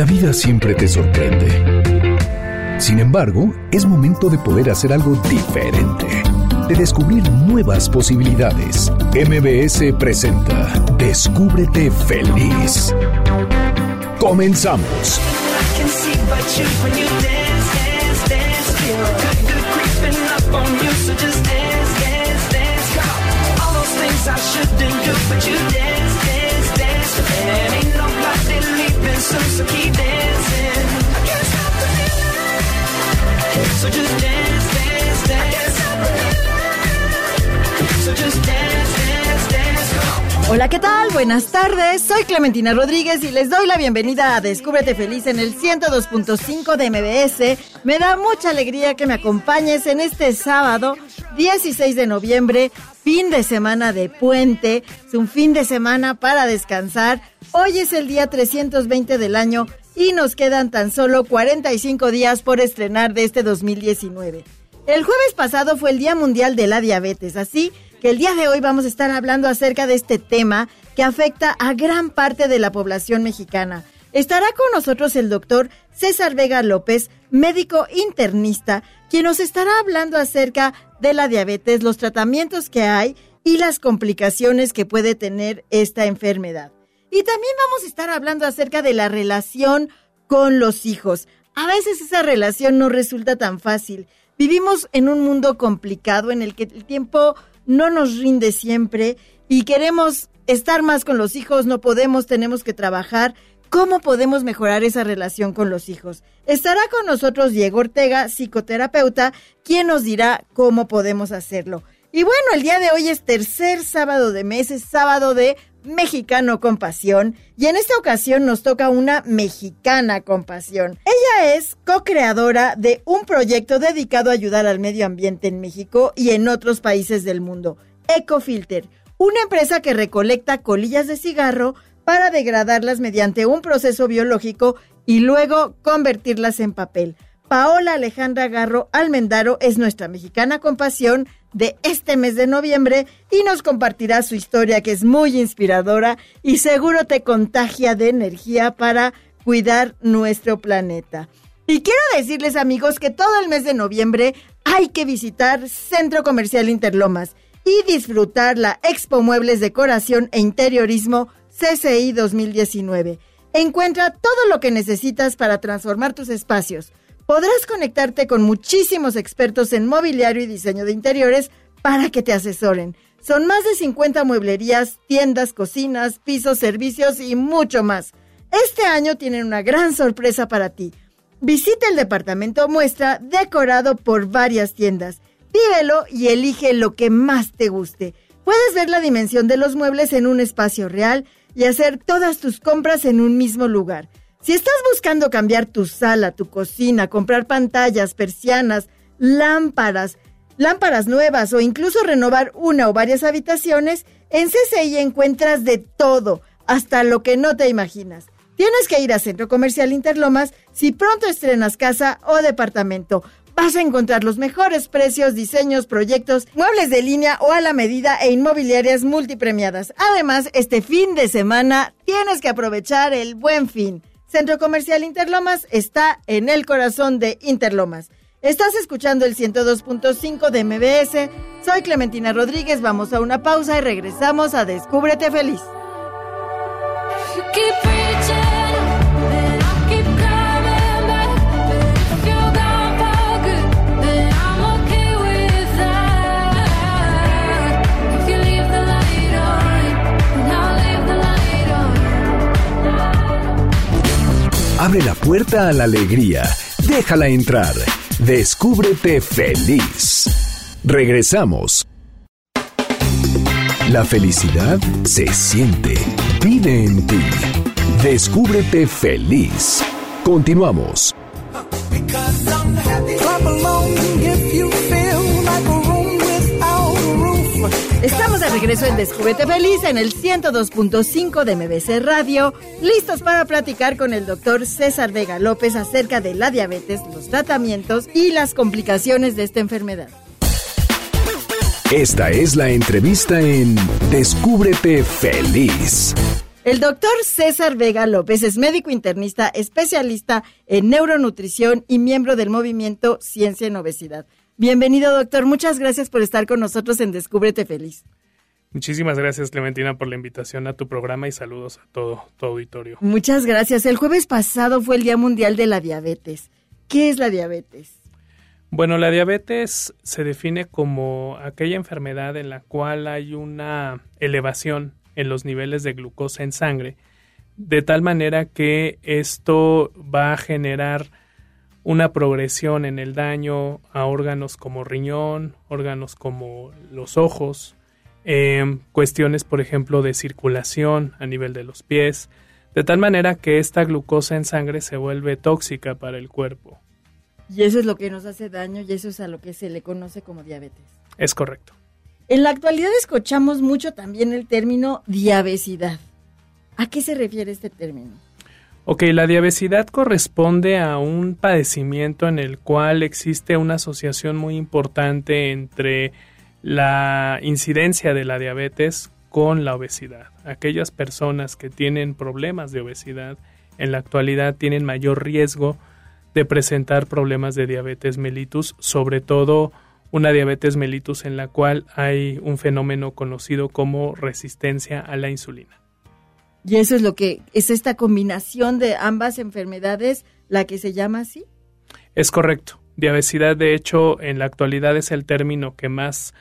La vida siempre te sorprende. Sin embargo, es momento de poder hacer algo diferente, de descubrir nuevas posibilidades. MBS presenta Descúbrete feliz. Comenzamos. Hola, ¿qué tal? Buenas tardes. Soy Clementina Rodríguez y les doy la bienvenida a Descúbrete Feliz en el 102.5 de MBS. Me da mucha alegría que me acompañes en este sábado 16 de noviembre, fin de semana de puente. Es un fin de semana para descansar. Hoy es el día 320 del año y nos quedan tan solo 45 días por estrenar de este 2019. El jueves pasado fue el Día Mundial de la Diabetes, así que el día de hoy vamos a estar hablando acerca de este tema que afecta a gran parte de la población mexicana. Estará con nosotros el doctor César Vega López, médico internista, quien nos estará hablando acerca de la diabetes, los tratamientos que hay y las complicaciones que puede tener esta enfermedad. Y también vamos a estar hablando acerca de la relación con los hijos. A veces esa relación no resulta tan fácil. Vivimos en un mundo complicado en el que el tiempo no nos rinde siempre y queremos estar más con los hijos, no podemos, tenemos que trabajar. ¿Cómo podemos mejorar esa relación con los hijos? Estará con nosotros Diego Ortega, psicoterapeuta, quien nos dirá cómo podemos hacerlo. Y bueno, el día de hoy es tercer sábado de mes, es sábado de Mexicano con Pasión y en esta ocasión nos toca una mexicana con pasión. Ella es co-creadora de un proyecto dedicado a ayudar al medio ambiente en México y en otros países del mundo, Ecofilter, una empresa que recolecta colillas de cigarro para degradarlas mediante un proceso biológico y luego convertirlas en papel. Paola Alejandra Garro Almendaro es nuestra mexicana con pasión de este mes de noviembre y nos compartirá su historia que es muy inspiradora y seguro te contagia de energía para cuidar nuestro planeta. Y quiero decirles amigos que todo el mes de noviembre hay que visitar Centro Comercial Interlomas y disfrutar la Expo Muebles Decoración e Interiorismo CCI 2019. Encuentra todo lo que necesitas para transformar tus espacios podrás conectarte con muchísimos expertos en mobiliario y diseño de interiores para que te asesoren. Son más de 50 mueblerías, tiendas, cocinas, pisos, servicios y mucho más. Este año tienen una gran sorpresa para ti. Visita el departamento muestra decorado por varias tiendas. Pídelo y elige lo que más te guste. Puedes ver la dimensión de los muebles en un espacio real y hacer todas tus compras en un mismo lugar. Si estás buscando cambiar tu sala, tu cocina, comprar pantallas, persianas, lámparas, lámparas nuevas o incluso renovar una o varias habitaciones, en CCI encuentras de todo, hasta lo que no te imaginas. Tienes que ir a Centro Comercial Interlomas si pronto estrenas casa o departamento. Vas a encontrar los mejores precios, diseños, proyectos, muebles de línea o a la medida e inmobiliarias multipremiadas. Además, este fin de semana tienes que aprovechar el buen fin. Centro Comercial Interlomas está en el corazón de Interlomas. Estás escuchando el 102.5 de MBS. Soy Clementina Rodríguez. Vamos a una pausa y regresamos a Descúbrete Feliz. Abre la puerta a la alegría. Déjala entrar. Descúbrete feliz. Regresamos. La felicidad se siente. Vive en ti. Descúbrete feliz. Continuamos. Estamos de regreso en Descúbrete Feliz en el 102.5 de MBC Radio, listos para platicar con el doctor César Vega López acerca de la diabetes, los tratamientos y las complicaciones de esta enfermedad. Esta es la entrevista en Descúbrete Feliz. El doctor César Vega López es médico internista, especialista en neuronutrición y miembro del movimiento Ciencia en Obesidad. Bienvenido, doctor. Muchas gracias por estar con nosotros en Descúbrete Feliz. Muchísimas gracias, Clementina, por la invitación a tu programa y saludos a todo tu auditorio. Muchas gracias. El jueves pasado fue el Día Mundial de la Diabetes. ¿Qué es la diabetes? Bueno, la diabetes se define como aquella enfermedad en la cual hay una elevación en los niveles de glucosa en sangre, de tal manera que esto va a generar una progresión en el daño a órganos como riñón, órganos como los ojos, em, cuestiones, por ejemplo, de circulación a nivel de los pies, de tal manera que esta glucosa en sangre se vuelve tóxica para el cuerpo. Y eso es lo que nos hace daño y eso es a lo que se le conoce como diabetes. Es correcto. En la actualidad escuchamos mucho también el término diabesidad. ¿A qué se refiere este término? Ok, la diabesidad corresponde a un padecimiento en el cual existe una asociación muy importante entre la incidencia de la diabetes con la obesidad. Aquellas personas que tienen problemas de obesidad en la actualidad tienen mayor riesgo de presentar problemas de diabetes mellitus, sobre todo una diabetes mellitus en la cual hay un fenómeno conocido como resistencia a la insulina. Y eso es lo que es esta combinación de ambas enfermedades la que se llama así. Es correcto. Diabesidad, de hecho, en la actualidad es el término que más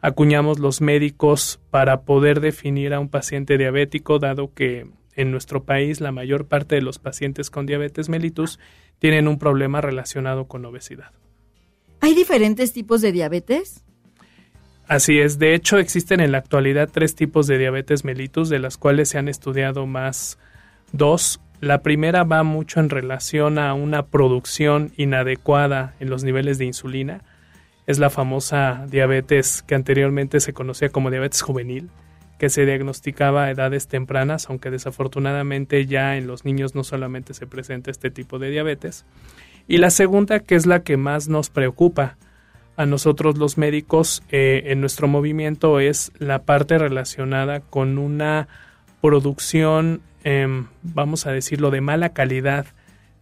acuñamos los médicos para poder definir a un paciente diabético, dado que en nuestro país la mayor parte de los pacientes con diabetes mellitus tienen un problema relacionado con obesidad. ¿Hay diferentes tipos de diabetes? Así es, de hecho existen en la actualidad tres tipos de diabetes mellitus, de las cuales se han estudiado más dos. La primera va mucho en relación a una producción inadecuada en los niveles de insulina. Es la famosa diabetes que anteriormente se conocía como diabetes juvenil, que se diagnosticaba a edades tempranas, aunque desafortunadamente ya en los niños no solamente se presenta este tipo de diabetes. Y la segunda, que es la que más nos preocupa a nosotros los médicos eh, en nuestro movimiento, es la parte relacionada con una producción, em, vamos a decirlo, de mala calidad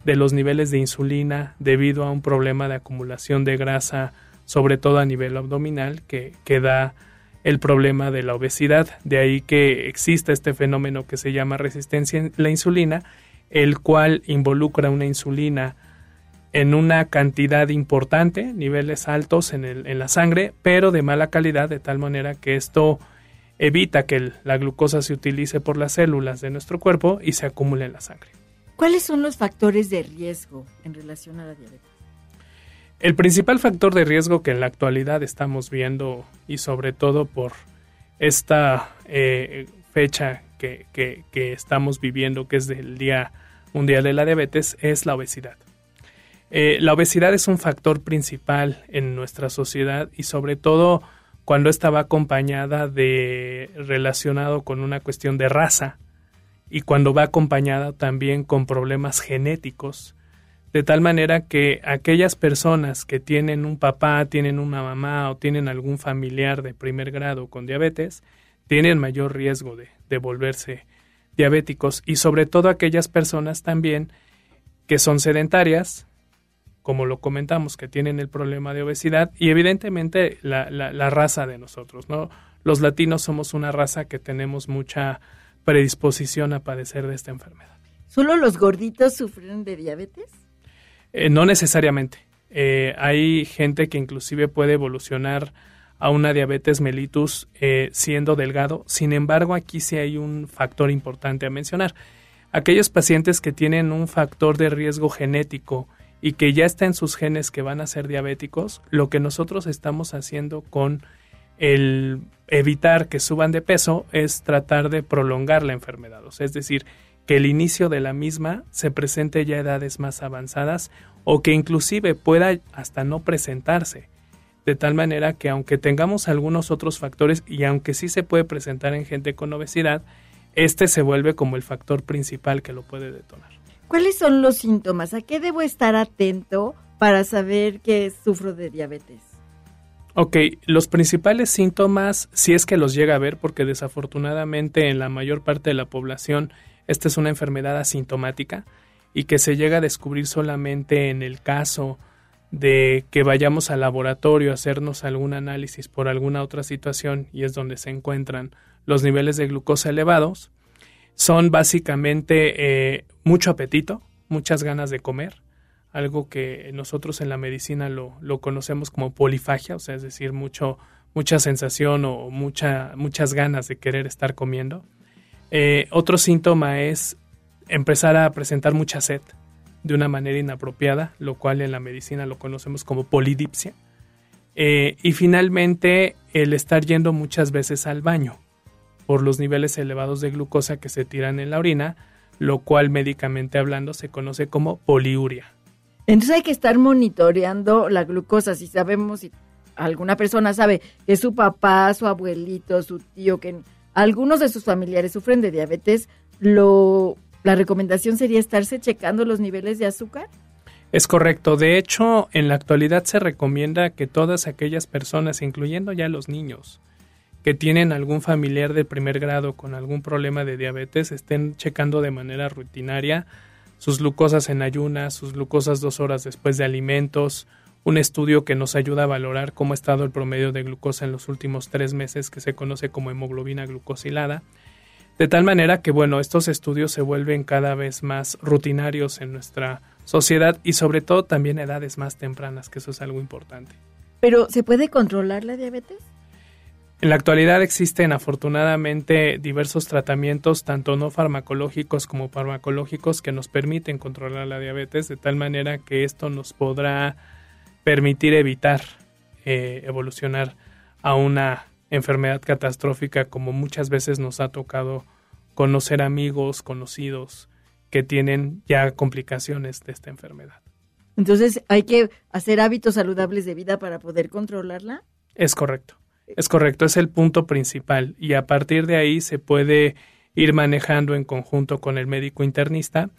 de los niveles de insulina debido a un problema de acumulación de grasa, sobre todo a nivel abdominal, que, que da el problema de la obesidad. De ahí que exista este fenómeno que se llama resistencia a la insulina, el cual involucra una insulina en una cantidad importante, niveles altos en, el, en la sangre, pero de mala calidad, de tal manera que esto evita que la glucosa se utilice por las células de nuestro cuerpo y se acumule en la sangre. ¿Cuáles son los factores de riesgo en relación a la diabetes? El principal factor de riesgo que en la actualidad estamos viendo y sobre todo por esta eh, fecha que, que estamos viviendo, que es del Día Mundial de la Diabetes, es la obesidad. Eh, la obesidad es un factor principal en nuestra sociedad y sobre todo cuando esta va acompañada de relacionado con una cuestión de raza y cuando va acompañada también con problemas genéticos, de tal manera que aquellas personas que tienen un papá, tienen una mamá o tienen algún familiar de primer grado con diabetes, tienen mayor riesgo de, de volverse diabéticos y sobre todo aquellas personas también que son sedentarias, como lo comentamos, que tienen el problema de obesidad y evidentemente la, la, raza de nosotros, ¿no? Los latinos somos una raza que tenemos mucha predisposición a padecer de esta enfermedad. ¿Solo los gorditos sufren de diabetes? Eh, no necesariamente. Eh, hay gente que inclusive puede evolucionar a una diabetes mellitus eh, siendo delgado. Sin embargo, aquí sí hay un factor importante a mencionar. Aquellos pacientes que tienen un factor de riesgo genético y que ya está en sus genes que van a ser diabéticos, lo que nosotros estamos haciendo con el evitar que suban de peso es tratar de prolongar la enfermedad, es decir, que el inicio de la misma se presente ya a edades más avanzadas o que inclusive pueda hasta no presentarse, de tal manera que aunque tengamos algunos otros factores y aunque sí se puede presentar en gente con obesidad, este se vuelve como el factor principal que lo puede detonar. ¿Cuáles son los síntomas? ¿A qué debo estar atento para saber que sufro de diabetes? Ok, los principales síntomas, si es que los llega a ver, porque desafortunadamente en la mayor parte de la población esta es una enfermedad asintomática y que se llega a descubrir solamente en el caso de que vayamos al laboratorio a hacernos algún análisis por alguna otra situación y es donde se encuentran los niveles de glucosa elevados, son básicamente eh, mucho apetito, muchas ganas de comer, algo que nosotros en la medicina lo, conocemos como polifagia, o sea, es decir, mucho, mucha sensación o mucha, muchas ganas de querer estar comiendo. Eh, otro síntoma es empezar a presentar mucha sed de una manera inapropiada, lo cual en la medicina lo conocemos como polidipsia. Eh, y finalmente, el estar yendo muchas veces al baño por los niveles elevados de glucosa que se tiran en la orina, lo cual médicamente hablando se conoce como poliuria. Entonces hay que estar monitoreando la glucosa. Si sabemos, si alguna persona sabe que su papá, su abuelito, su tío, que algunos de sus familiares sufren de diabetes, lo, la recomendación sería estarse checando los niveles de azúcar. Es correcto. De hecho, en la actualidad se recomienda que todas aquellas personas, incluyendo ya los niños, que tienen algún familiar de primer grado con algún problema de diabetes, estén checando de manera rutinaria sus glucosas en ayunas, sus glucosas dos horas después de alimentos, un estudio que nos ayuda a valorar cómo ha estado el promedio de glucosa en los últimos tres meses, que se conoce como hemoglobina glucosilada. De tal manera que, bueno, estos estudios se vuelven cada vez más rutinarios en nuestra sociedad y sobre todo también edades más tempranas, que eso es algo importante. Pero, ¿se puede controlar la diabetes? En la actualidad existen afortunadamente diversos tratamientos, tanto no farmacológicos como farmacológicos, que nos permiten controlar la diabetes de tal manera que esto nos podrá permitir evitar eh, evolucionar a una enfermedad catastrófica como muchas veces nos ha tocado conocer amigos, conocidos que tienen ya complicaciones de esta enfermedad. Entonces, ¿hay que hacer hábitos saludables de vida para poder controlarla? Es correcto. Es correcto, es el punto principal y a partir de ahí se puede ir manejando en conjunto con el médico internista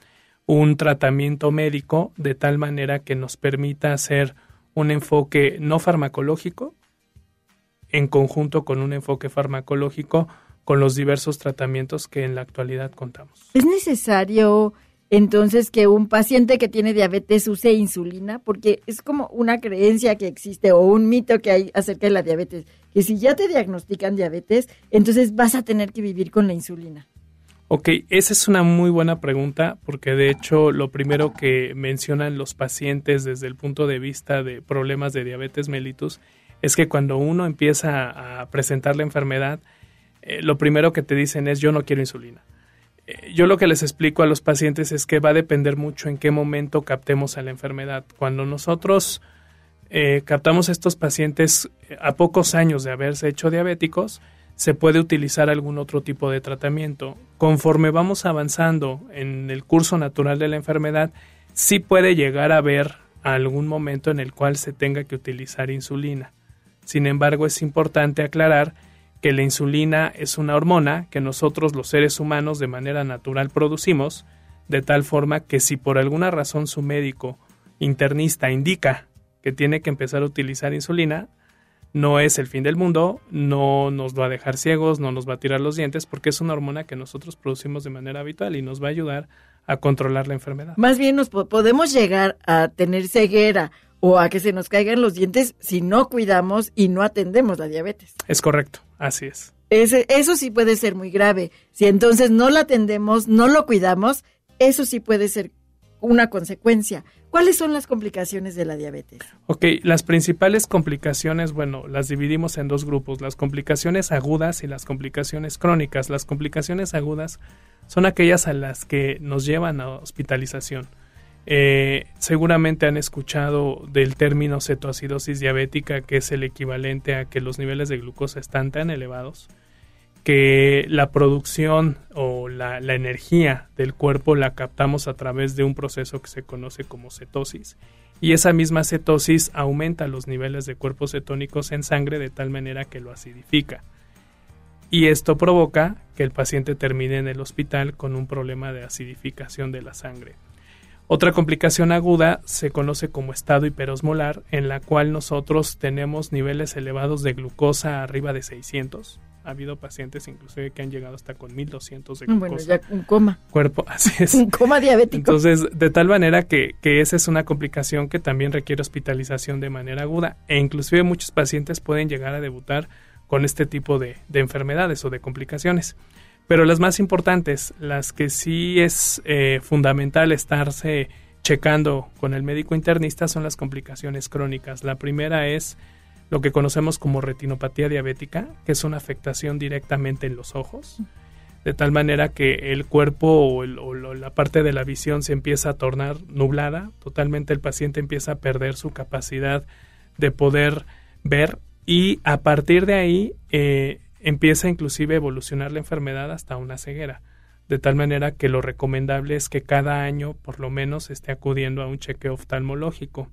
un tratamiento médico de tal manera que nos permita hacer un enfoque no farmacológico en conjunto con un enfoque farmacológico con los diversos tratamientos que en la actualidad contamos. ¿Es necesario entonces que un paciente que tiene diabetes use insulina? Porque es como una creencia que existe o un mito que hay acerca de la diabetes, que si ya te diagnostican diabetes, entonces vas a tener que vivir con la insulina. Ok, esa es una muy buena pregunta porque de hecho lo primero que mencionan los pacientes desde el punto de vista de problemas de diabetes mellitus es que cuando uno empieza a presentar la enfermedad, eh, lo primero que te dicen es yo no quiero insulina. Eh, yo lo que les explico a los pacientes es que va a depender mucho en qué momento captemos a la enfermedad. Cuando nosotros eh, captamos a estos pacientes a pocos años de haberse hecho diabéticos, se puede utilizar algún otro tipo de tratamiento. Conforme vamos avanzando en el curso natural de la enfermedad, sí puede llegar a haber algún momento en el cual se tenga que utilizar insulina. Sin embargo, es importante aclarar que la insulina es una hormona que nosotros los seres humanos de manera natural producimos, de tal forma que si por alguna razón su médico internista indica que tiene que empezar a utilizar insulina, no es el fin del mundo, no nos va a dejar ciegos, no nos va a tirar los dientes, porque es una hormona que nosotros producimos de manera habitual y nos va a ayudar a controlar la enfermedad. Más bien nos podemos llegar a tener ceguera o a que se nos caigan los dientes si no cuidamos y no atendemos la diabetes. Es correcto, así es. Ese, eso sí puede ser muy grave. Si entonces no la atendemos, no lo cuidamos, eso sí puede ser una consecuencia. ¿Cuáles son las complicaciones de la diabetes? Ok, las principales complicaciones, bueno, las dividimos en dos grupos, las complicaciones agudas y las complicaciones crónicas. Las complicaciones agudas son aquellas a las que nos llevan a hospitalización. Eh, seguramente han escuchado del término cetoacidosis diabética, que es el equivalente a que los niveles de glucosa están tan elevados que la producción o la, energía del cuerpo la captamos a través de un proceso que se conoce como cetosis. Y esa misma cetosis aumenta los niveles de cuerpos cetónicos en sangre de tal manera que lo acidifica. Y esto provoca que el paciente termine en el hospital con un problema de acidificación de la sangre. Otra complicación aguda se conoce como estado hiperosmolar, en la cual nosotros tenemos niveles elevados de glucosa arriba de 600. Ha habido pacientes inclusive que han llegado hasta con 1200 de glucosa. Bueno, ya un coma. Cuerpo, así es. Un coma diabético. Entonces, de tal manera que, que esa es una complicación que también requiere hospitalización de manera aguda e inclusive muchos pacientes pueden llegar a debutar con este tipo de, de enfermedades o de complicaciones. Pero las más importantes, las que sí es eh, fundamental estarse checando con el médico internista son las complicaciones crónicas. La primera es lo que conocemos como retinopatía diabética, que es una afectación directamente en los ojos, de tal manera que el cuerpo o, la parte de la visión se empieza a tornar nublada, totalmente el paciente empieza a perder su capacidad de poder ver y a partir de ahí eh, empieza inclusive a evolucionar la enfermedad hasta una ceguera, de tal manera que lo recomendable es que cada año por lo menos esté acudiendo a un chequeo oftalmológico.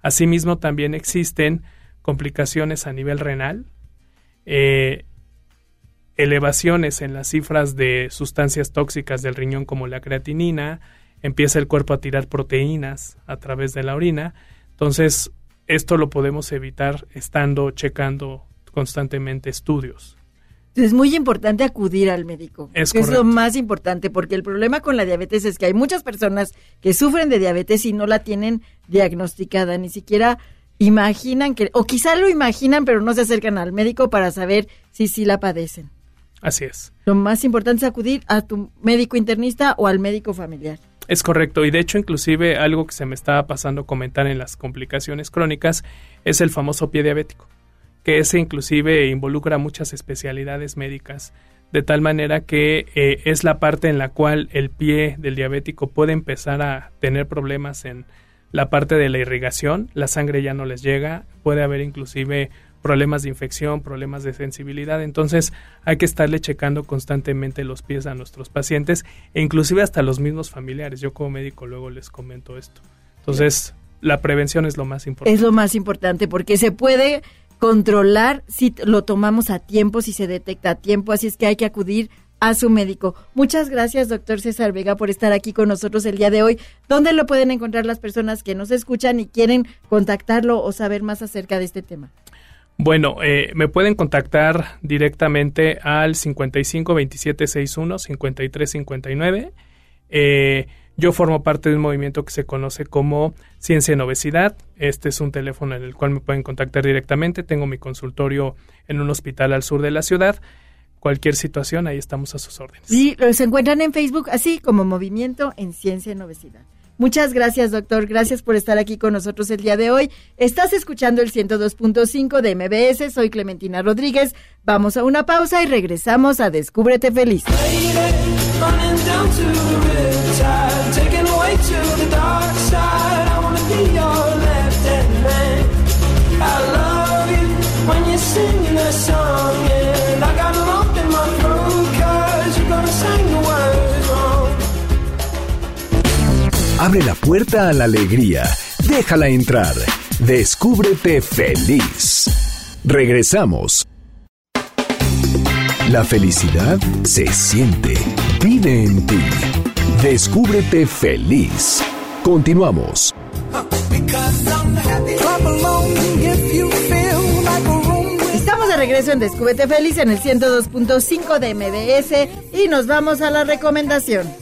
Asimismo también existen complicaciones a nivel renal, eh, elevaciones en las cifras de sustancias tóxicas del riñón como la creatinina, empieza el cuerpo a tirar proteínas a través de la orina, entonces esto lo podemos evitar estando checando constantemente estudios. Es muy importante acudir al médico. Es, es lo más importante porque el problema con la diabetes es que hay muchas personas que sufren de diabetes y no la tienen diagnosticada, ni siquiera imaginan que, o quizá lo imaginan, pero no se acercan al médico para saber si sí la padecen. Así es. Lo más importante es acudir a tu médico internista o al médico familiar. Es correcto, y de hecho inclusive algo que se me estaba pasando comentar en las complicaciones crónicas es el famoso pie diabético que ese inclusive involucra muchas especialidades médicas, de tal manera que eh, es la parte en la cual el pie del diabético puede empezar a tener problemas en la parte de la irrigación, la sangre ya no les llega, puede haber inclusive problemas de infección, problemas de sensibilidad, entonces hay que estarle checando constantemente los pies a nuestros pacientes e inclusive hasta los mismos familiares. Yo como médico luego les comento esto. Entonces, la prevención es lo más importante. Es lo más importante porque se puede controlar si lo tomamos a tiempo, si se detecta a tiempo, así es que hay que acudir a su médico. Muchas gracias, doctor César Vega, por estar aquí con nosotros el día de hoy. ¿Dónde lo pueden encontrar las personas que nos escuchan y quieren contactarlo o saber más acerca de este tema? Bueno, eh, me pueden contactar directamente al 55 27 61 53 59. Eh, yo formo parte de un movimiento que se conoce como Ciencia en Obesidad. Este es un teléfono en el cual me pueden contactar directamente. Tengo mi consultorio en un hospital al sur de la ciudad. Cualquier situación, ahí estamos a sus órdenes. Sí, los encuentran en Facebook así como Movimiento en Ciencia en Obesidad. Muchas gracias, doctor. Gracias por estar aquí con nosotros el día de hoy. Estás escuchando el 102.5 de MBS. Soy Clementina Rodríguez. Vamos a una pausa y regresamos a Descúbrete Feliz. Abre la puerta a la alegría. Déjala entrar. Descúbrete feliz. Regresamos. La felicidad se siente. Vive en ti. Descúbrete feliz. Continuamos. Estamos de regreso en Descúbrete Feliz en el 102.5 de MBS y nos vamos a la recomendación.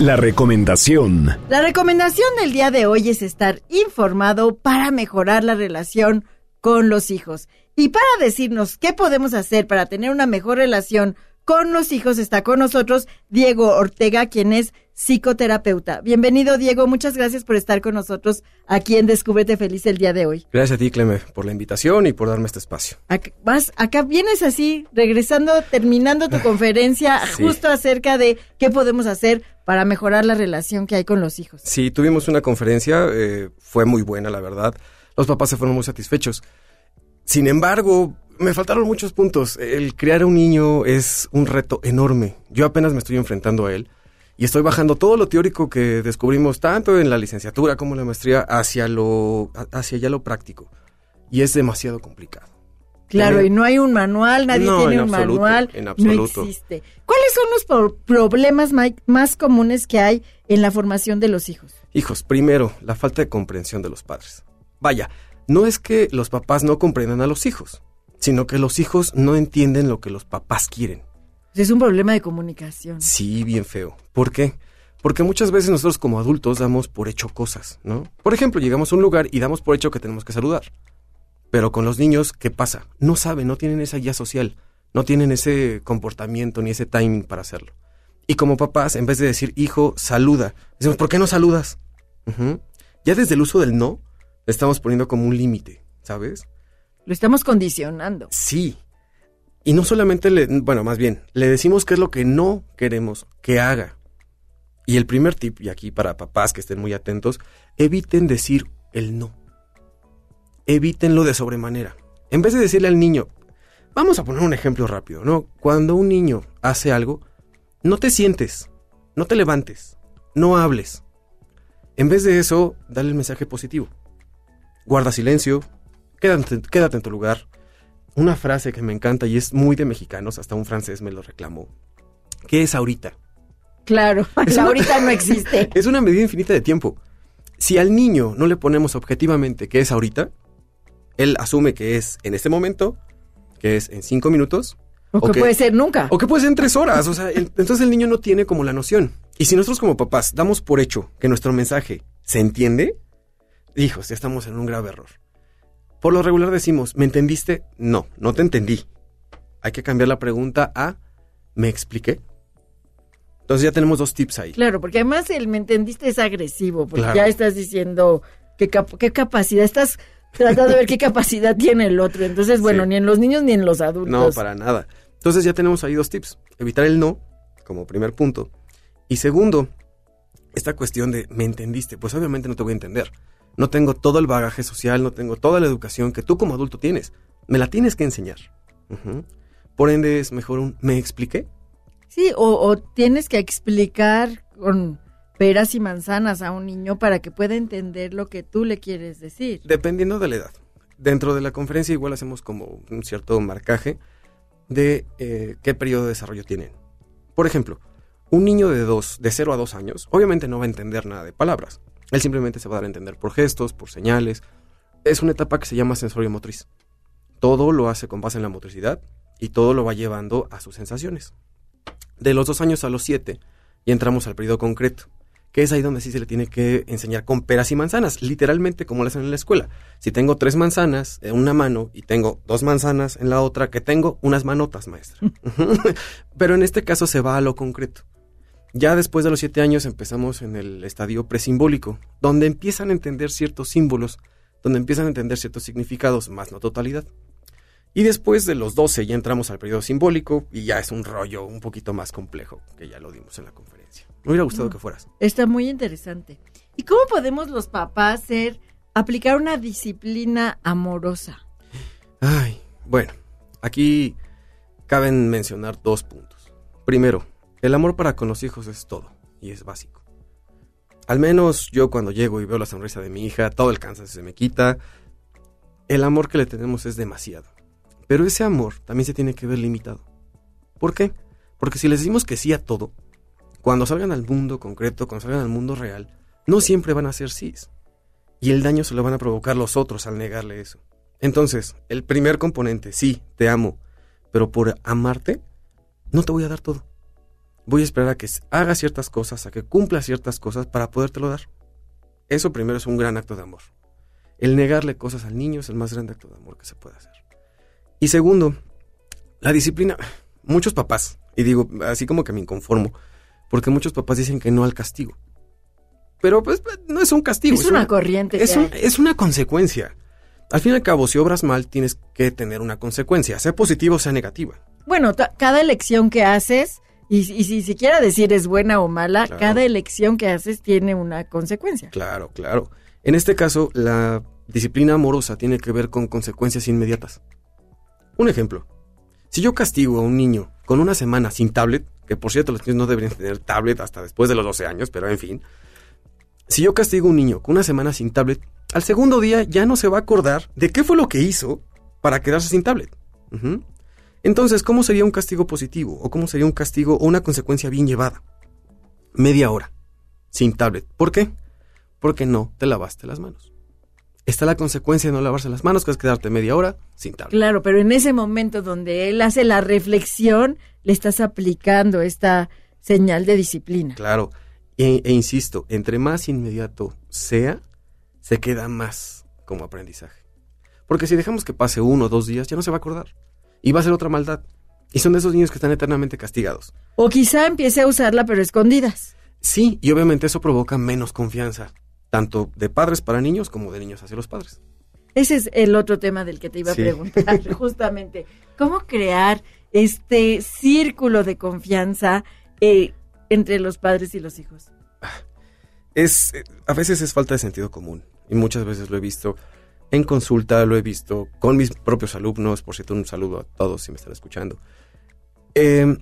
La recomendación. La recomendación del día de hoy es estar informado para mejorar la relación con los hijos. Y para decirnos qué podemos hacer para tener una mejor relación con los hijos está con nosotros Diego Ortega, quien es psicoterapeuta. Bienvenido, Diego. Muchas gracias por estar con nosotros aquí en Descúbrete Feliz el día de hoy. Gracias a ti, Cleme, por la invitación y por darme este espacio. Acá, vas, acá vienes así, regresando, terminando tu conferencia, sí. justo acerca de qué podemos hacer para mejorar la relación que hay con los hijos. Sí, tuvimos una conferencia, eh, fue muy buena, la verdad. Los papás se fueron muy satisfechos. Sin embargo, me faltaron muchos puntos. El criar a un niño es un reto enorme. Yo apenas me estoy enfrentando a él y estoy bajando todo lo teórico que descubrimos tanto en la licenciatura como en la maestría hacia lo hacia ya lo práctico. Y es demasiado complicado. Claro, y no hay un manual, nadie No, tiene en un absoluto, manual, en no existe. ¿Cuáles son los pro- problemas más comunes que hay en la formación de los hijos? Hijos, primero, la falta de comprensión de los padres. Vaya, no es que los papás no comprendan a los hijos, sino que los hijos no entienden lo que los papás quieren. Es un problema de comunicación. Sí, bien feo. ¿Por qué? Porque muchas veces nosotros como adultos damos por hecho cosas, ¿no? Por ejemplo, llegamos a un lugar y damos por hecho que tenemos que saludar. Pero con los niños, ¿qué pasa? No saben, no tienen esa guía social, no tienen ese comportamiento ni ese timing para hacerlo. Y como papás, en vez de decir, hijo, saluda, decimos, ¿por qué no saludas? Ya desde el uso del no, le estamos poniendo como un límite, ¿sabes? Lo estamos condicionando. Sí. Y no solamente le, bueno, más bien, le decimos qué es lo que no queremos que haga. Y el primer tip, y aquí para papás que estén muy atentos, eviten decir el no. Evítenlo de sobremanera. En vez de decirle al niño, vamos a poner un ejemplo rápido, ¿no? Cuando un niño hace algo, no te sientes, no te levantes, no hables. En vez de eso, dale el mensaje positivo. Guarda silencio, quédate, quédate en tu lugar. Una frase que me encanta y es muy de mexicanos, hasta un francés me lo reclamó. ¿Qué es ahorita? Claro, Es la una- ahorita no existe. Es una medida infinita de tiempo. Si al niño no le ponemos objetivamente qué es ahorita, él asume que es en este momento, que es en cinco minutos, O que puede ser nunca. o que puede ser en tres horas. O sea, el- entonces el niño no tiene como la noción. Y si nosotros como papás damos por hecho que nuestro mensaje se entiende, hijos, ya estamos en un grave error. Por lo regular decimos, ¿me entendiste? No, no te entendí. Hay que cambiar la pregunta a ¿me expliqué? Entonces ya tenemos dos tips ahí. Claro, porque además el me entendiste es agresivo, porque Claro. ya estás diciendo qué, cap- qué capacidad, estás tratando de ver qué capacidad tiene el otro. Entonces, bueno, Sí. ni en los niños ni en los adultos. No, para nada. Entonces ya tenemos ahí dos tips. Evitar el no, como primer punto. Y segundo, esta cuestión de ¿me entendiste? Pues obviamente no te voy a entender. No tengo todo el bagaje social, no tengo toda la educación que tú como adulto tienes. Me la tienes que enseñar. Por ende es mejor un ¿me expliqué? Sí, o, o tienes que explicar con peras y manzanas a un niño para que pueda entender lo que tú le quieres decir. Dependiendo de la edad. Dentro de la conferencia igual hacemos como un cierto marcaje de eh, qué periodo de desarrollo tienen. Por ejemplo, un niño de, dos, de 0 a 2 años obviamente no va a entender nada de palabras. Él simplemente se va a dar a entender por gestos, por señales. Es una etapa que se llama sensorio motriz. Todo lo hace con base en la motricidad y todo lo va llevando a sus sensaciones. De los dos años a los siete y entramos al periodo concreto, que es ahí donde sí se le tiene que enseñar con peras y manzanas, literalmente como lo hacen en la escuela. Si tengo tres manzanas en una mano y tengo dos manzanas en la otra, que tengo unas manotas, maestra. Pero en este caso se va a lo concreto. Ya después de los siete años empezamos en el estadio presimbólico, donde empiezan a entender ciertos símbolos, donde empiezan a entender ciertos significados, más no totalidad. Y después de los 12 ya entramos al periodo simbólico y ya es un rollo un poquito más complejo, que ya lo dimos en la conferencia. Me hubiera gustado que fueras. Está muy interesante. ¿Y cómo podemos los papás ser, aplicar una disciplina amorosa? Ay, bueno, aquí caben mencionar dos puntos. Primero, el amor para con los hijos es todo y es básico. Al menos yo cuando llego y veo la sonrisa de mi hija, todo el cansancio se me quita. El amor que le tenemos es demasiado. Pero ese amor también se tiene que ver limitado. ¿Por qué? Porque si les decimos que sí a todo, cuando salgan al mundo concreto, cuando salgan al mundo real, no siempre van a ser sís. Y el daño se lo van a provocar los otros al negarle eso. Entonces, el primer componente, sí, te amo, pero por amarte, no te voy a dar todo. Voy a esperar a que hagas ciertas cosas, a que cumplas ciertas cosas para podértelo dar. Eso primero es un gran acto de amor. El negarle cosas al niño es el más grande acto de amor que se puede hacer. Y segundo, la disciplina. Muchos papás, y digo así como que me inconformo, porque muchos papás dicen que no al castigo. Pero pues no es un castigo. Es una corriente Es, un- es una consecuencia. Al fin y al cabo, si obras mal, tienes que tener una consecuencia, sea positiva o sea negativa. Bueno, cada elección que haces, y, y si siquiera decir es buena o mala, Claro. cada elección que haces tiene una consecuencia. Claro, claro. En este caso, la disciplina amorosa tiene que ver con consecuencias inmediatas. Un ejemplo. Si yo castigo a un niño con una semana sin tablet, que por cierto los niños no deberían tener tablet hasta después de los 12 años, pero en fin. Si yo castigo a un niño con una semana sin tablet, al segundo día ya no se va a acordar de qué fue lo que hizo para quedarse sin tablet. Entonces, ¿cómo sería un castigo positivo? ¿O cómo sería un castigo o una consecuencia bien llevada? Media hora, sin tablet. ¿Por qué? Porque no te lavaste las manos. Está la consecuencia de no lavarse las manos, que es quedarte media hora sin tablet. Claro, pero en ese momento donde él hace la reflexión, le estás aplicando esta señal de disciplina. Claro. E, e insisto, entre más inmediato sea, se queda más como aprendizaje. Porque si dejamos que pase uno o dos días, ya no se va a acordar. Y va a ser otra maldad. Y son de esos niños que están eternamente castigados. O quizá empiece a usarla pero escondidas. Sí, y obviamente eso provoca menos confianza, tanto de padres para niños como de niños hacia los padres. Ese es el otro tema del que te iba Sí. a preguntar, justamente. ¿Cómo crear este círculo de confianza eh, entre los padres y los hijos? Es, eh, a veces es falta de sentido común, y muchas veces lo he visto en consulta, lo he visto con mis propios alumnos, por cierto, un saludo a todos si me están escuchando. Eh,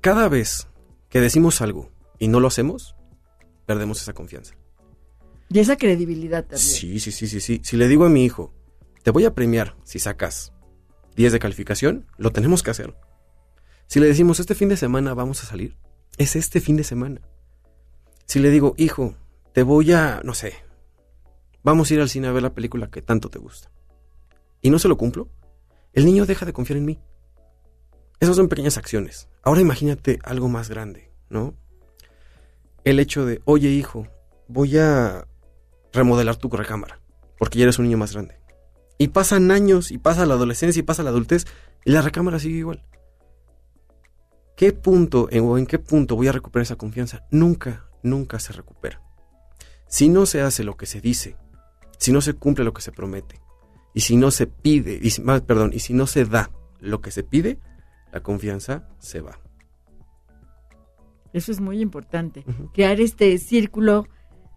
cada vez que decimos algo y no lo hacemos, perdemos esa confianza. Y esa credibilidad también. Sí, sí, sí, sí, sí. Si le digo a mi hijo, te voy a premiar si sacas 10 de calificación, lo tenemos que hacer. Si le decimos, este fin de semana vamos a salir, es este fin de semana. Si le digo, hijo, te voy a, no sé, vamos a ir al cine a ver la película que tanto te gusta. Y no se lo cumplo, el niño deja de confiar en mí. Esas son pequeñas acciones. Ahora imagínate algo más grande, ¿no? El hecho de, oye hijo, voy a remodelar tu recámara, porque ya eres un niño más grande. Y pasan años, y pasa la adolescencia, y pasa la adultez, y la recámara sigue igual. ¿Qué punto en- o en qué punto voy a recuperar esa confianza? Nunca, nunca se recupera. Si no se hace lo que se dice, si no se cumple lo que se promete, y si no se pide, y si- más, perdón, y si no se da lo que se pide, la confianza se va. Eso es muy importante. Crear este círculo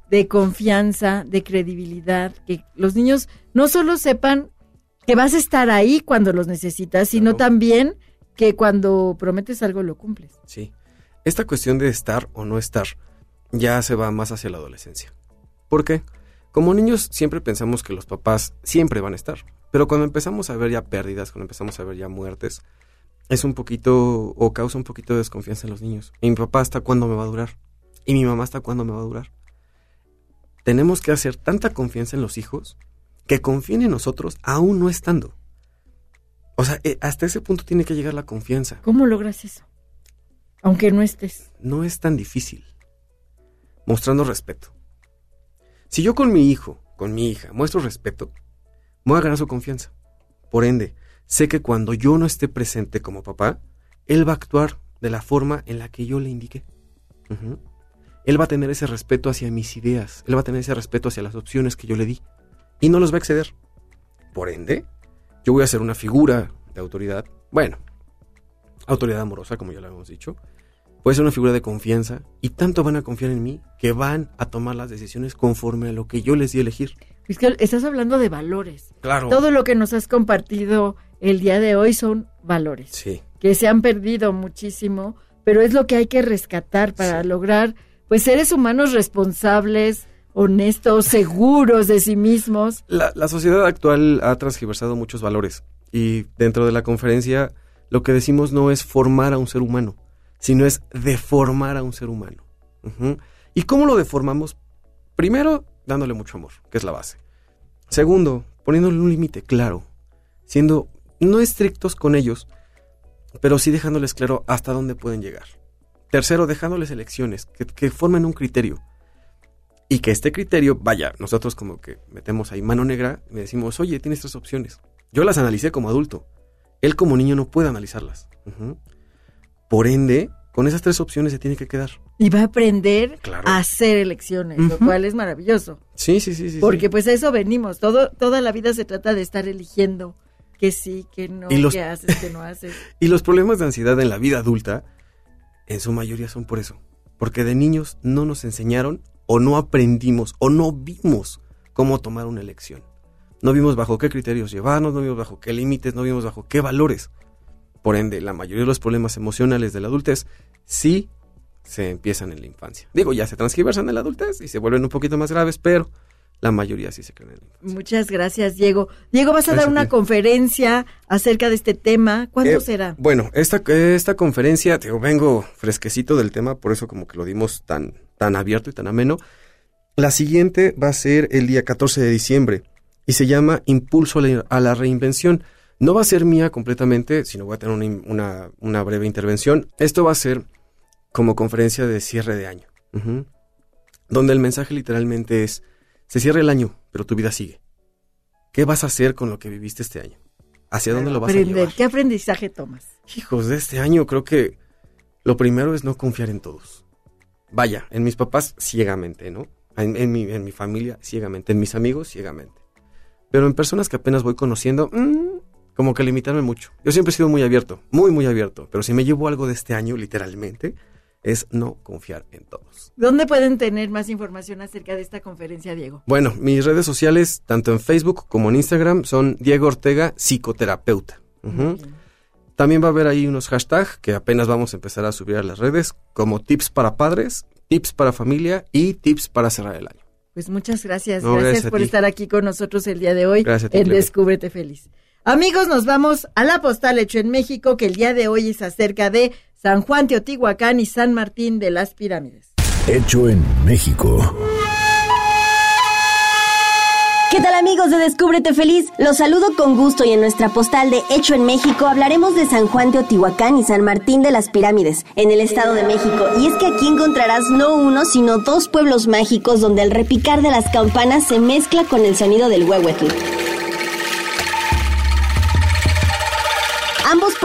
de confianza, de credibilidad, que los niños no solo sepan que vas a estar ahí cuando los necesitas, sino Claro. también que cuando prometes algo lo cumples. Sí. Esta cuestión de estar o no estar ya se va más hacia la adolescencia. ¿Por qué? Como niños siempre pensamos que los papás siempre van a estar, pero cuando empezamos a ver ya pérdidas, cuando empezamos a ver ya muertes, es un poquito o causa un poquito de desconfianza en los niños. ¿Y mi papá hasta cuándo me va a durar? ¿Y mi mamá hasta cuándo me va a durar? Tenemos que hacer tanta confianza en los hijos que confíen en nosotros aún no estando. O sea, eh, hasta ese punto tiene que llegar la confianza. ¿Cómo logras eso? Aunque no estés. no es tan difícil. Mostrando respeto. Si yo con mi hijo, con mi hija, muestro respeto, voy a ganar su confianza. Por ende, sé que cuando yo no esté presente como papá, él va a actuar de la forma en la que yo le indiqué. Él va a tener ese respeto hacia mis ideas, él va a tener ese respeto hacia las opciones que yo le di, y no los va a exceder. Por ende, yo voy a ser una figura de autoridad, bueno, autoridad amorosa, como ya lo hemos dicho, puede ser una figura de confianza y tanto van a confiar en mí que van a tomar las decisiones conforme a lo que yo les di a elegir. Que estás hablando de valores. Claro. Todo lo que nos has compartido el día de hoy son valores Sí, que se han perdido muchísimo, pero es lo que hay que rescatar para Sí. lograr pues seres humanos responsables, honestos, seguros de sí mismos. la, la sociedad actual ha transgiversado muchos valores y dentro de la conferencia lo que decimos no es formar a un ser humano, sino es deformar a un ser humano. ¿Y cómo lo deformamos? Primero, dándole mucho amor, que es la base. Segundo, poniéndole un límite claro, siendo no estrictos con ellos, pero sí dejándoles claro hasta dónde pueden llegar. Tercero, dejándoles elecciones, que, formen un criterio. Y que este criterio, vaya, nosotros como que metemos ahí mano negra y le decimos, oye, tienes tres opciones. Yo las analicé como adulto. Él como niño no puede analizarlas. Por ende, con esas tres opciones se tiene que quedar. Y va a aprender Claro. a hacer elecciones, lo cual es maravilloso. Sí, sí, sí, sí. porque sí. pues a eso venimos. Todo, toda la vida se trata de estar eligiendo que sí, que no, Y los- que haces, que no haces. Y los problemas de ansiedad en la vida adulta, en su mayoría son por eso. Porque de niños no nos enseñaron o no aprendimos o no vimos cómo tomar una elección. No vimos bajo qué criterios llevarnos, no vimos bajo qué límites, no vimos bajo qué valores. Por ende, la mayoría de los problemas emocionales de la adultez sí se empiezan en la infancia. Digo, ya se transgiversan en la adultez y se vuelven un poquito más graves, pero la mayoría sí se creen en la infancia. Muchas gracias, Diego. Diego, vas a Gracias dar una conferencia acerca de este tema. ¿Cuándo Eh, será? Bueno, esta, esta conferencia, te digo, vengo fresquecito del tema, por eso como que lo dimos tan, tan abierto y tan ameno. La siguiente va a ser el día 14 de diciembre y se llama Impulso a la Reinvención. No va a ser mía completamente, sino voy a tener una, una- una breve intervención. Esto va a ser como conferencia de cierre de año, donde el mensaje literalmente es, se cierra el año, pero tu vida sigue. ¿Qué vas a hacer con lo que viviste este año? ¿Hacia dónde lo vas a llevar? ¿Qué aprendizaje tomas? Hijos, de este año creo que lo primero es no confiar en todos. Vaya, en mis papás ciegamente, ¿no? En, en mi, en mi familia ciegamente, en mis amigos ciegamente. Pero en personas que apenas voy conociendo, mm, como que limitarme mucho. Yo siempre he sido muy abierto, muy, muy abierto. Pero si me llevo algo de este año, literalmente, es no confiar en todos. ¿Dónde pueden tener más información acerca de esta conferencia, Diego? Bueno, mis redes sociales, tanto en Facebook como en Instagram, son Diego Ortega, psicoterapeuta. También va a haber ahí unos hashtags que apenas vamos a empezar a subir a las redes, como tips para padres, tips para familia y tips para cerrar el año. Pues muchas gracias. No, gracias, gracias por ti. estar aquí con nosotros el día de hoy Gracias a ti, en. Descúbrete Feliz. Amigos, nos vamos a la postal hecho en México, que el día de hoy es acerca de San Juan Teotihuacán y San Martín de las Pirámides. Hecho en México. ¿Qué tal amigos de Descúbrete Feliz? Los saludo con gusto y en nuestra postal de Hecho en México hablaremos de San Juan Teotihuacán y San Martín de las Pirámides, en el Estado de México. Y es que aquí encontrarás no uno, sino dos pueblos mágicos donde el repicar de las campanas se mezcla con el sonido del huehuetl.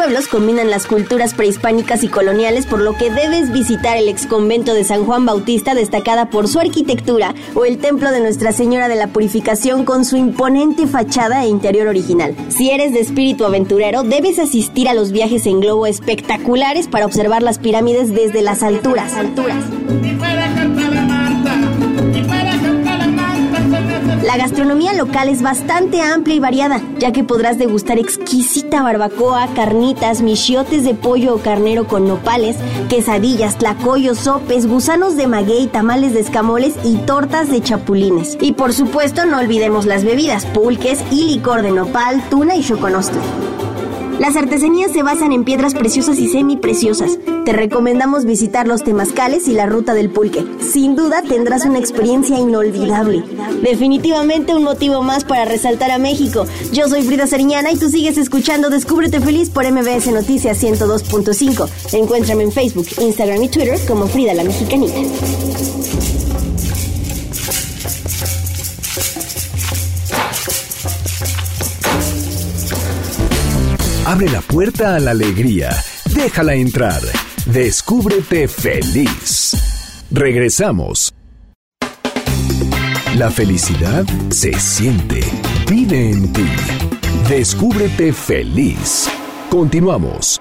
Pueblos combinan las culturas prehispánicas y coloniales, por lo que debes visitar el exconvento de San Juan Bautista, destacada por su arquitectura, o el templo de Nuestra Señora de la Purificación con su imponente fachada e interior original. Si eres de espíritu aventurero, debes asistir a los viajes en globo espectaculares para observar las pirámides desde las alturas. alturas. La gastronomía local es bastante amplia y variada, ya que podrás degustar exquisita barbacoa, carnitas, michiotes de pollo o carnero con nopales, quesadillas, tlacoyos, sopes, gusanos de maguey, tamales de escamoles y tortas de chapulines. Y por supuesto no olvidemos las bebidas, pulques y licor de nopal, tuna y choconostle. Las artesanías se basan en piedras preciosas y semipreciosas. Te recomendamos visitar los temazcales y la ruta del pulque. Sin duda tendrás una experiencia inolvidable. Definitivamente un motivo más para resaltar a México. Yo soy Frida Sariñana y tú sigues escuchando Descúbrete Feliz por MBS Noticias 102.5. Encuéntrame en Facebook, Instagram y Twitter como Frida la Mexicanita. Abre la puerta a la alegría. Déjala entrar. Descúbrete feliz. Regresamos. La felicidad se siente. Vive en ti. Descúbrete feliz. Continuamos.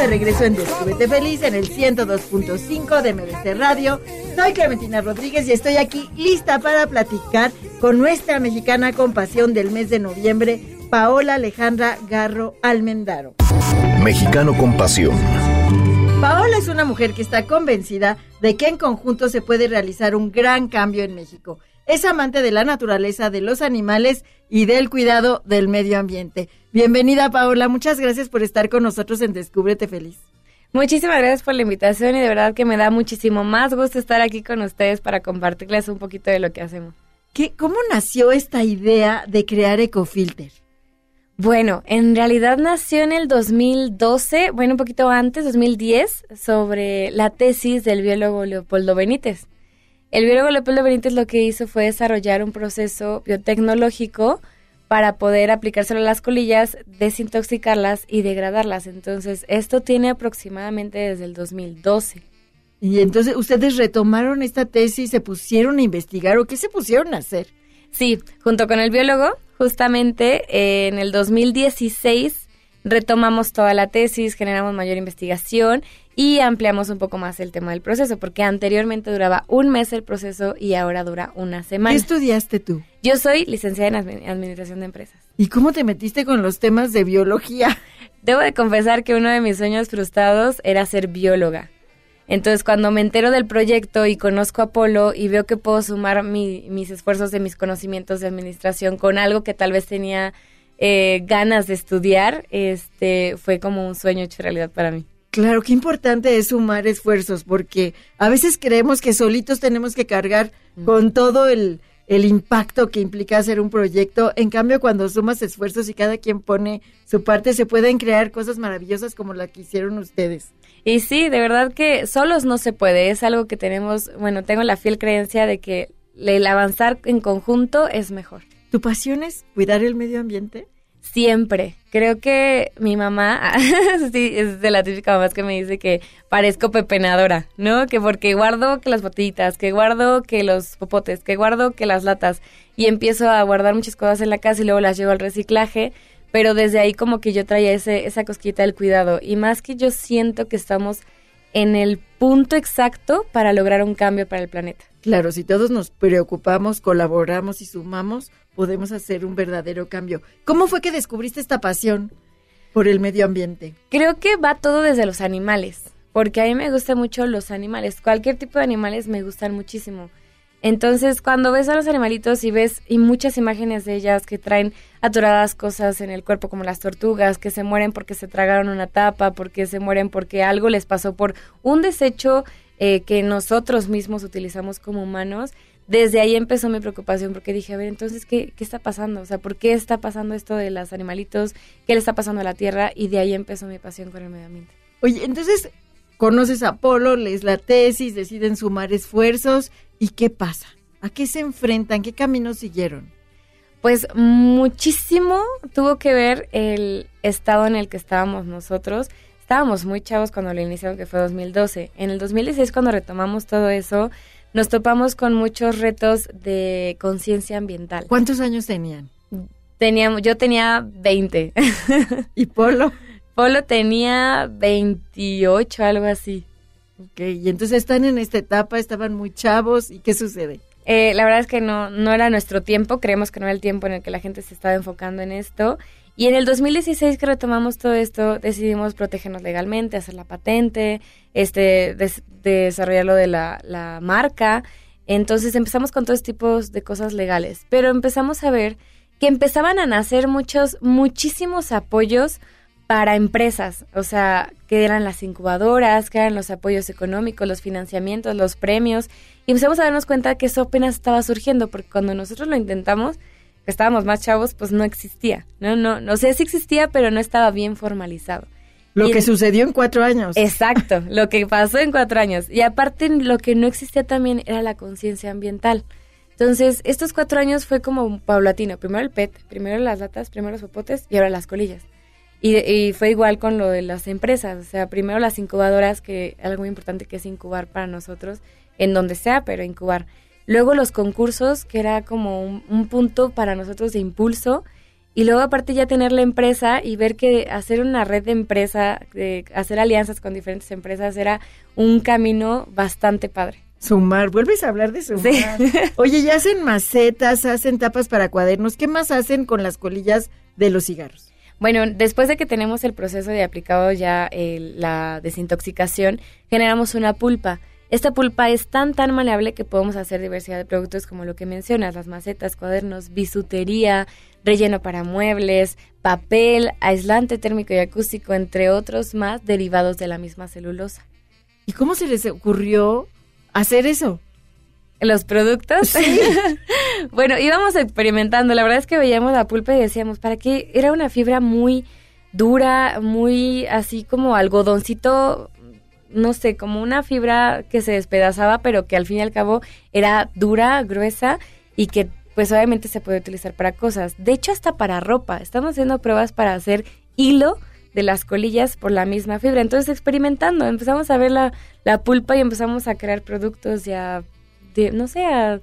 De regreso en Descúbrete Feliz en el 102.5 de MBC Radio. Soy Clementina Rodríguez y estoy aquí lista para platicar con nuestra mexicana con pasión del mes de noviembre, Paola Alejandra Garro Almendaro. Mexicano con pasión. Paola es una mujer que está convencida de que en conjunto se puede realizar un gran cambio en México. Es amante de la naturaleza, de los animales y del cuidado del medio ambiente. Bienvenida Paola, muchas gracias por estar con nosotros en Descúbrete Feliz. Muchísimas gracias por la invitación y de verdad que me da muchísimo más gusto estar aquí con ustedes para compartirles un poquito de lo que hacemos. ¿Qué, ¿Cómo nació esta idea de crear Ecofilter? Bueno, en realidad nació en el 2012, bueno, un poquito antes, 2010, sobre la tesis del biólogo Leopoldo Benítez. El biólogo Leopoldo Benítez lo que hizo fue desarrollar un proceso biotecnológico para poder aplicárselo a las colillas, desintoxicarlas y degradarlas. Entonces, esto tiene aproximadamente desde el 2012. Y entonces ustedes retomaron esta tesis, se pusieron a investigar o qué se pusieron a hacer. Sí, junto con el biólogo, justamente eh, en el 2016 retomamos toda la tesis, generamos mayor investigación y ampliamos un poco más el tema del proceso, porque anteriormente duraba un mes el proceso y ahora dura una ¿Qué semana. estudiaste tú? Yo soy licenciada en admi- Administración de Empresas. ¿Y cómo te metiste con los temas de biología? Debo de confesar que uno de mis sueños frustrados era ser bióloga. Entonces, cuando me entero del proyecto y conozco a Polo y veo que puedo sumar mis esfuerzos de mis conocimientos de administración con algo que tal vez tenía eh, ganas de estudiar, este, fue como un sueño hecho realidad para mí. Claro, qué importante es sumar esfuerzos, porque a veces creemos que solitos tenemos que cargar mm. con todo el, el impacto que implica hacer un proyecto. En cambio, cuando sumas esfuerzos y cada quien pone su parte, se pueden crear cosas maravillosas como la que hicieron ustedes. Y sí, de verdad que solos no se puede. Es algo que tenemos, bueno, tengo la fiel creencia de que el avanzar en conjunto es mejor. ¿Tu pasión es cuidar el medio ambiente? Siempre. Creo que mi mamá, sí, es de la típica mamá que me dice que parezco pepenadora, ¿no? Que porque guardo que las botitas, que guardo que los popotes, que guardo que las latas. Y empiezo a guardar muchas cosas en la casa y luego las llevo al reciclaje. Pero desde ahí como que yo traía ese, esa cosquita del cuidado. Y más que yo siento que estamos en el punto exacto para lograr un cambio para el planeta. Claro, si todos nos preocupamos, colaboramos y sumamos, podemos hacer un verdadero cambio. ¿Cómo fue que descubriste esta pasión por el medio ambiente? Creo que va todo desde los animales, porque a mí me gustan mucho los animales. Cualquier tipo de animales me gustan muchísimo. Entonces, cuando ves a los animalitos y ves y muchas imágenes de ellas que traen atoradas cosas en el cuerpo como las tortugas, que se mueren porque se tragaron una tapa, porque se mueren porque algo les pasó por un desecho eh, que nosotros mismos utilizamos como humanos, desde ahí empezó mi preocupación porque dije, a ver, entonces, ¿qué, ¿qué está pasando? O sea, ¿por qué está pasando esto de los animalitos? ¿Qué le está pasando a la Tierra? Y de ahí empezó mi pasión con el medio ambiente. Oye, entonces, conoces a Polo, lees la tesis, deciden sumar esfuerzos, ¿y qué pasa? ¿A qué se enfrentan? ¿Qué caminos siguieron? Pues muchísimo tuvo que ver el estado en el que estábamos nosotros. Estábamos muy chavos cuando lo iniciaron, que fue 2012. En el 2016, cuando retomamos todo eso, nos topamos con muchos retos de conciencia ambiental. ¿Cuántos años tenían? Teníamos, yo tenía 20. ¿Y Polo? Polo tenía 28, algo así. Ok, y entonces están en esta etapa, estaban muy chavos, ¿y qué sucede? Eh, la verdad es que no, no era nuestro tiempo, creemos que no era el tiempo en el que la gente se estaba enfocando en esto. Y en el 2016 que retomamos todo esto, decidimos protegernos legalmente, hacer la patente, este, desarrollar lo de la, la marca. Entonces empezamos con todos tipos de cosas legales. Pero empezamos a ver que empezaban a nacer muchos, muchísimos apoyos para empresas, o sea, que eran las incubadoras, que eran los apoyos económicos, los financiamientos, los premios, y empezamos a darnos cuenta que eso apenas estaba surgiendo, porque cuando nosotros lo intentamos, que estábamos más chavos, pues no existía, ¿no? No, no sé si existía, pero no estaba bien formalizado. Lo que sucedió en cuatro años. Exacto, lo que pasó en cuatro años. Y aparte, lo que no existía también era la conciencia ambiental. Entonces, estos cuatro años fue como paulatino. Primero el PET, primero las latas, primero los popotes y ahora las colillas. Y, fue igual con lo de las empresas, o sea, primero las incubadoras, que algo muy importante que es incubar para nosotros, en donde sea, pero incubar. Luego los concursos, que era como un, punto para nosotros de impulso. Y luego aparte ya tener la empresa y ver que hacer una red de empresa, de hacer alianzas con diferentes empresas era un camino bastante padre. Sumar, vuelves a hablar de sumar. Oye, ya hacen macetas, hacen tapas para cuadernos. ¿Qué más hacen con las colillas de los cigarros? Bueno, después de que tenemos el proceso de aplicado ya la desintoxicación, generamos una pulpa. Esta pulpa es tan tan maleable que podemos hacer diversidad de productos como lo que mencionas, las macetas, cuadernos, bisutería, relleno para muebles, papel, aislante térmico y acústico, entre otros más derivados de la misma celulosa. ¿Y cómo se les ocurrió hacer eso? los productos. bueno, íbamos experimentando. La verdad es que veíamos la pulpa y decíamos, ¿para qué? Era una fibra muy dura, muy así como algodoncito, no sé, como una fibra que se despedazaba, pero que al fin y al cabo era dura, gruesa y que pues obviamente se puede utilizar para cosas. De hecho, hasta para ropa. Estamos haciendo pruebas para hacer hilo de las colillas por la misma fibra. Entonces, experimentando, empezamos a ver la, la pulpa y empezamos a crear productos ya no sé, a,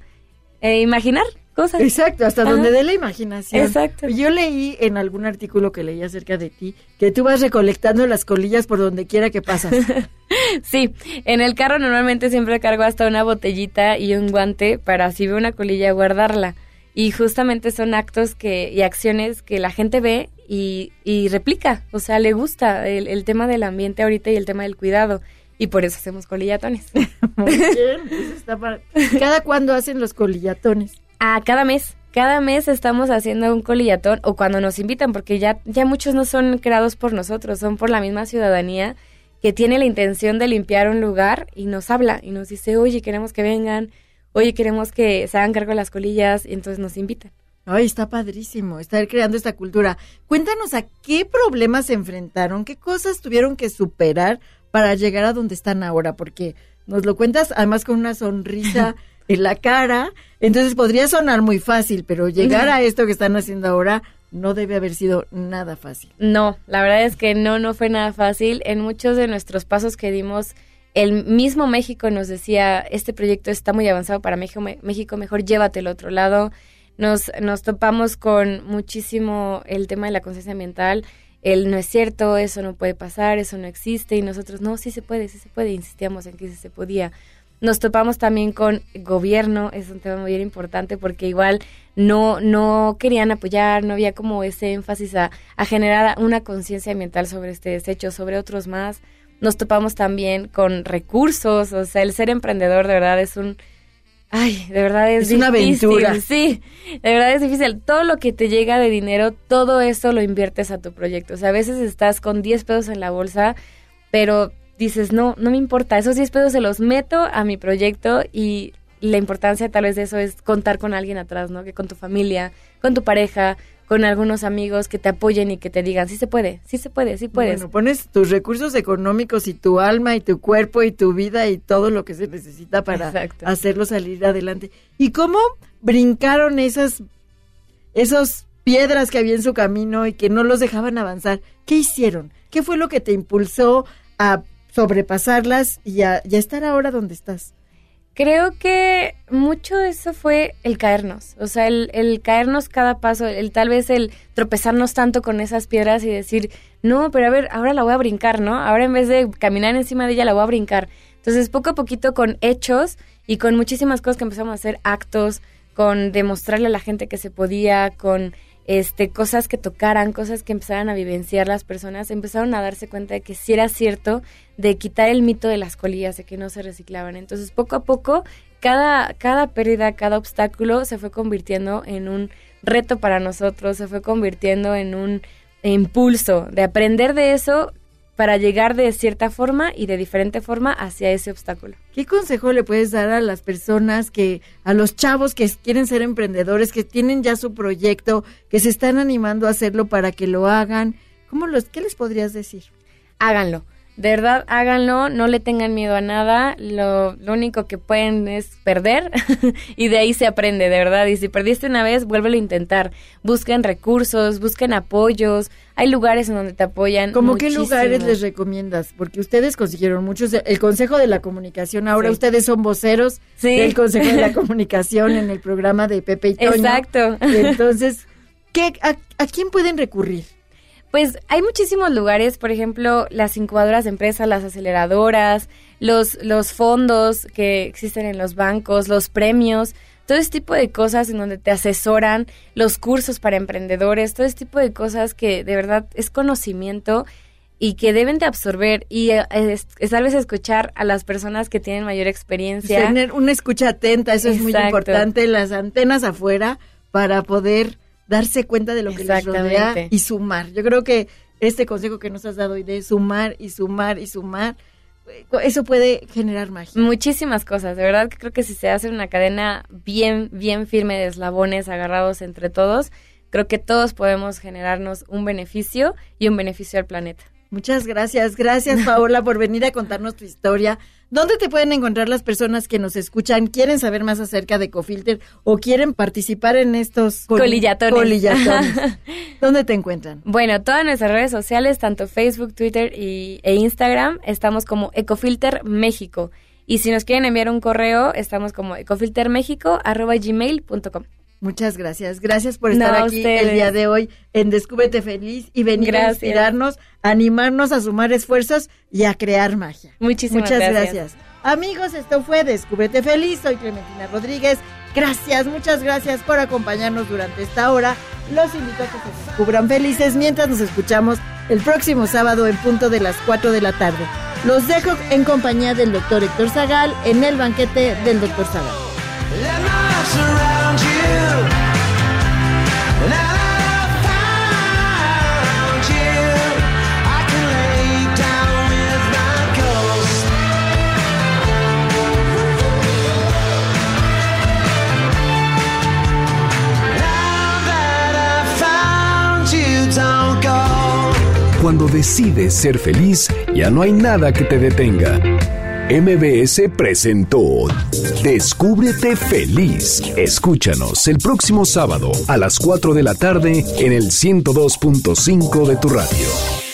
eh, imaginar cosas. Exacto, hasta donde dé la imaginación. Exacto. Yo leí en algún artículo que leí acerca de ti que tú vas recolectando las colillas por donde quiera que pasas. sí, en el carro normalmente siempre cargo hasta una botellita y un guante para si veo una colilla guardarla. Y justamente son actos que, y acciones que la gente ve y, y replica, o sea, le gusta el, el tema del ambiente ahorita y el tema del cuidado. Y por eso hacemos colillatones. Muy bien, pues está para- ¿Cada cuándo hacen los colillatones? Ah, cada mes. Cada mes estamos haciendo un colillatón o cuando nos invitan, porque ya, ya muchos no son creados por nosotros, son por la misma ciudadanía que tiene la intención de limpiar un lugar y nos habla y nos dice, oye, queremos que vengan, oye, queremos que se hagan cargo de las colillas y entonces nos invitan. Ay, está padrísimo estar creando esta cultura. Cuéntanos a qué problemas se enfrentaron, qué cosas tuvieron que superar para llegar a donde están ahora, porque nos lo cuentas además con una sonrisa en la cara, entonces podría sonar muy fácil, pero llegar a esto que están haciendo ahora no debe haber sido nada fácil. No, la verdad es que no, no fue nada fácil. En muchos de nuestros pasos que dimos, el mismo México nos decía, este proyecto está muy avanzado para México, México mejor llévatelo al otro lado. Nos, nos topamos con muchísimo el tema de la conciencia ambiental. El no es cierto, eso no puede pasar, eso no existe. Y nosotros, no, sí se puede, sí se puede. Insistíamos en que sí se podía. Nos topamos también con gobierno, es un tema muy importante porque igual no, no querían apoyar, no había como ese énfasis a, a generar una conciencia ambiental sobre este desecho, sobre otros más. Nos topamos también con recursos, o sea, el ser emprendedor de verdad es un... Ay, de verdad es, Es una difícil, aventura. Sí, de verdad es difícil. Todo lo que te llega de dinero, todo eso lo inviertes a tu proyecto. O sea, a veces estás con 10 pesos en la bolsa, pero dices, no, no me importa, esos 10 pesos se los meto a mi proyecto y la importancia tal vez de eso es contar con alguien atrás, ¿no? Que con tu familia, con tu pareja, con algunos amigos que te apoyen y que te digan, sí se puede, sí se puede, sí puedes. Bueno, pones tus recursos económicos y tu alma y tu cuerpo y tu vida y todo lo que se necesita para Exacto. hacerlo salir adelante. ¿Y cómo brincaron esas esos piedras que había en su camino y que no los dejaban avanzar? ¿Qué hicieron? ¿Qué fue lo que te impulsó a sobrepasarlas y a, y estar ahora donde estás? Creo que mucho eso fue el caernos, o sea, el, el caernos cada paso, el tal vez el tropezarnos tanto con esas piedras y decir, no, pero a ver, ahora la voy a brincar, ¿no? Ahora en vez de caminar encima de ella, la voy a brincar. Entonces, poco a poquito con hechos y con muchísimas cosas que empezamos a hacer, actos, con demostrarle a la gente que se podía, con este cosas que tocaran, cosas que empezaran a vivenciar las personas, empezaron a darse cuenta de que sí era cierto de quitar el mito de las colillas, de que no se reciclaban. Entonces, poco a poco, cada, cada pérdida, cada obstáculo se fue convirtiendo en un reto para nosotros, se fue convirtiendo en un impulso de aprender de eso para llegar de cierta forma y de diferente forma hacia ese obstáculo. ¿Qué consejo le puedes dar a las personas que, a los chavos que quieren ser emprendedores, que tienen ya su proyecto, que se están animando a hacerlo para que lo hagan? ¿Cómo los, qué les podrías decir? háganlo. De verdad, háganlo, no le tengan miedo a nada, lo, lo único que pueden es perder y de ahí se aprende, de verdad. Y si perdiste una vez, vuélvelo a intentar. Busquen recursos, busquen apoyos, hay lugares en donde te apoyan. ¿Cómo qué lugares les recomiendas? Porque ustedes consiguieron muchos, el Consejo de la Comunicación, ahora Sí. ustedes son voceros Sí. del Consejo de la Comunicación en el programa de Pepe y Toño. Exacto. Entonces, ¿qué, a, a quién pueden recurrir? Pues hay muchísimos lugares, por ejemplo, las incubadoras de empresas, las aceleradoras, los, los fondos que existen en los bancos, los premios, todo ese tipo de cosas en donde te asesoran, los cursos para emprendedores, todo ese tipo de cosas que de verdad es conocimiento y que deben de absorber y eh, es, es tal vez escuchar a las personas que tienen mayor experiencia. Tener una escucha atenta, eso es muy importante, las antenas afuera para poder darse cuenta de lo que les rodea y sumar. Yo creo que este consejo que nos has dado hoy de sumar y sumar y sumar, eh, eso puede generar magia. Muchísimas cosas, de verdad que creo que si se hace una cadena bien, bien firme de eslabones agarrados entre todos, creo que todos podemos generarnos un beneficio y un beneficio al planeta. Muchas gracias, gracias Paola por venir a contarnos tu historia. ¿Dónde te pueden encontrar las personas que nos escuchan, quieren saber más acerca de Ecofilter o quieren participar en estos col- Colillatones. colillatones? ¿Dónde te encuentran? Bueno, todas nuestras redes sociales, tanto Facebook, Twitter y, e Instagram, estamos como Ecofilter México. Y si nos quieren enviar un correo, estamos como ecofiltermexico.gmail.com. Muchas gracias. Gracias por estar aquí ustedes. el día de hoy en Descúbrete Feliz y venir a inspirarnos, a animarnos a sumar esfuerzos y a crear magia. Muchísimas Muchas gracias. gracias. Amigos, esto fue Descúbrete Feliz. Soy Clementina Rodríguez. Gracias, muchas gracias por acompañarnos durante esta hora. Los invito a que se descubran felices mientras nos escuchamos el próximo sábado en punto de las 4 de la tarde. Los dejo en compañía del doctor Héctor Zagal en el banquete del doctor Zagal. Cuando decides ser feliz, ya no hay nada que te detenga. MBS presentó Descúbrete feliz. Escúchanos el próximo sábado a las 4 de la tarde en el 102.5 de tu radio.